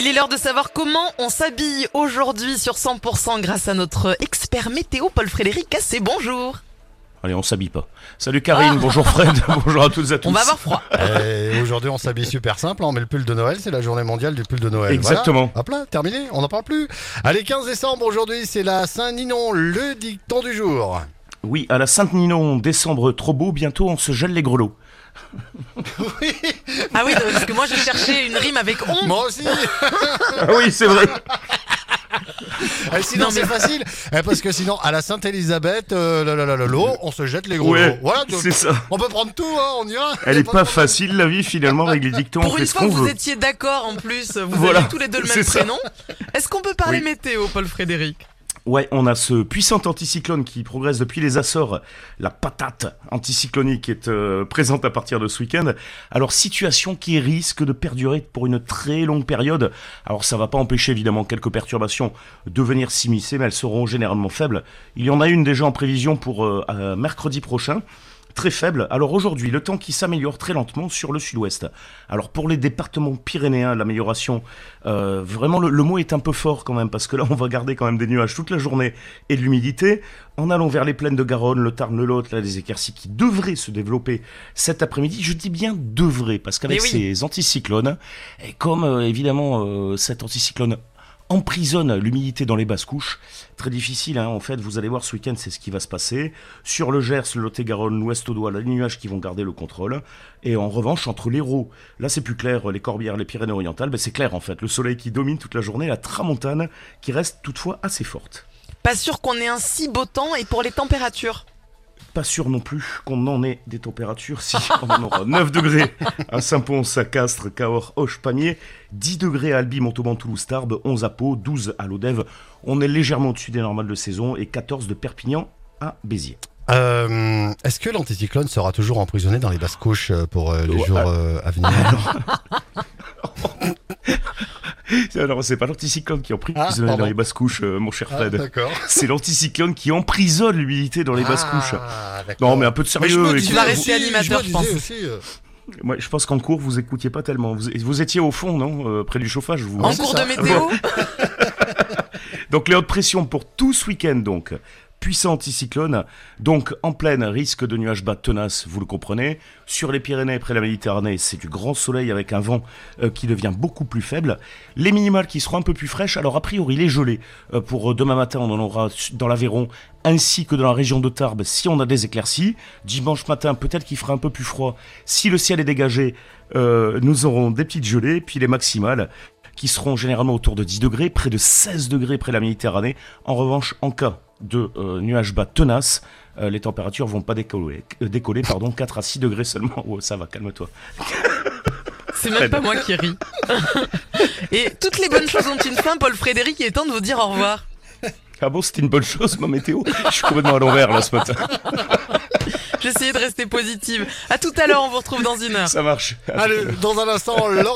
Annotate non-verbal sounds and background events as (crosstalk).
Il est l'heure de savoir comment on s'habille aujourd'hui sur 100% grâce à notre expert météo Paul Frédéric Cassé. Bonjour. Allez, on s'habille pas. Salut Karine, bonjour Fred, (laughs) bonjour à toutes et à tous. (laughs) On va avoir froid. Et aujourd'hui, on s'habille super simple. On met le pull de Noël. C'est la journée mondiale du pull de Noël. Exactement. Voilà. Hop là, terminé. On n'en parle plus. Allez, 15 décembre aujourd'hui, c'est la Saint-Ninon, le dicton du jour. Oui, à la Sainte-Ninon, décembre trop beau, bientôt on se gèle les grelots. (laughs) Oui, Ah oui, parce que moi j'ai cherché une rime avec on. moi aussi. Ah oui, c'est vrai. Eh, sinon, mais- c'est facile. Eh, parce que sinon, à la euh, là, là, là, l'eau, on se jette les gros. Ouais. Voilà, c'est ça. On peut prendre tout, hein, on y va. Elle est pas facile la vie finalement avec les dictons, on Pour une fois que vous veut. étiez d'accord en plus, vous Voilà, avez tous les deux le même prénom. Est-ce qu'on peut parler Oui. météo, Paul Frédéric? Ouais, on a ce puissant anticyclone qui progresse depuis les Açores. La patate anticyclonique est euh, présente à partir de ce week-end. Alors, situation qui risque de perdurer pour une très longue période. Alors, ça va pas empêcher évidemment quelques perturbations de venir s'immiscer, mais elles seront généralement faibles. Il y en a une déjà en prévision pour euh, mercredi prochain. Très faible. Alors aujourd'hui, le temps qui s'améliore très lentement sur le sud-ouest. Alors pour les départements pyrénéens, l'amélioration, euh, vraiment le, le mot est un peu fort quand même, parce que là on va garder quand même des nuages toute la journée et de l'humidité. En allant vers les plaines de Garonne, le Tarn, le Lot, là des éclaircies qui devraient se développer cet après-midi. Je dis bien devraient, parce qu'avec oui. ces anticyclones, et comme euh, évidemment euh, cet anticyclone emprisonne l'humidité dans les basses couches. Très difficile, hein, en fait, vous allez voir ce week-end, c'est ce qui va se passer. Sur le Gers, le Lot-et-Garonne, l'Ouest Audois, les nuages qui vont garder le contrôle. Et en revanche, entre l'Hérault, là c'est plus clair, les Corbières, les Pyrénées-Orientales, ben, c'est clair en fait. Le soleil qui domine toute la journée, la tramontane qui reste toutefois assez forte. Pas sûr qu'on ait un si beau temps et pour les températures. Pas sûr non plus qu'on en ait des températures. Si, (laughs) on en aura 9 degrés à Saint-Pons, à Castres, Cahors, Auch, Pamiers, 10 degrés à Albi, Montauban, Toulouse, Tarbes, 11 à Pau, 12 à Lodève. On est légèrement au-dessus des normales de saison et 14 de Perpignan à Béziers. Euh, Est-ce que l'anticyclone sera toujours emprisonné dans les basses couches euh, pour euh, les Ouais. jours euh, à venir? (laughs) (laughs) (laughs) Alors, c'est pas l'anticyclone qui emprisonne Ah, dans les basses couches, euh, mon cher Ah, Fred. (laughs) C'est l'anticyclone qui emprisonne l'humidité dans les basses couches. Ah, d'accord. Non, mais un peu de Mais je sérieux. me disais vas rester animateur, je pense. disais aussi, euh, Moi, je pense qu'en cours, vous écoutiez pas tellement. Vous, vous étiez au fond, non Euh, Près du chauffage, vous. En c'est cours ça. (laughs) de météo Donc les hautes pressions pour tout ce week-end donc. Puissant anticyclone, donc en pleine risque de nuages bas tenaces, vous le comprenez. Sur les Pyrénées, près de la Méditerranée, c'est du grand soleil avec un vent euh, qui devient beaucoup plus faible. Les minimales qui seront un peu plus fraîches, alors a priori les gelées. Euh, pour euh, demain matin, on en aura dans l'Aveyron ainsi que dans la région de Tarbes si on a des éclaircies. Dimanche matin, peut-être qu'il fera un peu plus froid. Si le ciel est dégagé, nous aurons des petites gelées, puis les maximales qui seront généralement autour de 10 degrés, près de 16 degrés près de la Méditerranée. En revanche, en cas de euh, nuages bas tenaces, euh, les températures vont pas décoller, euh, décoller pardon, 4 à 6 degrés seulement. Oh, ça va, calme-toi. C'est même pas moi qui ris. (laughs) Et toutes les bonnes choses ont une fin, Paul Frédéric, il est temps de vous dire au revoir. Ah bon, c'était une bonne chose, ma météo? Je suis complètement à l'envers là ce matin. J'essayais de rester positive. À tout à l'heure, on vous retrouve dans une heure. Ça marche. Allez, dans un instant, Laurent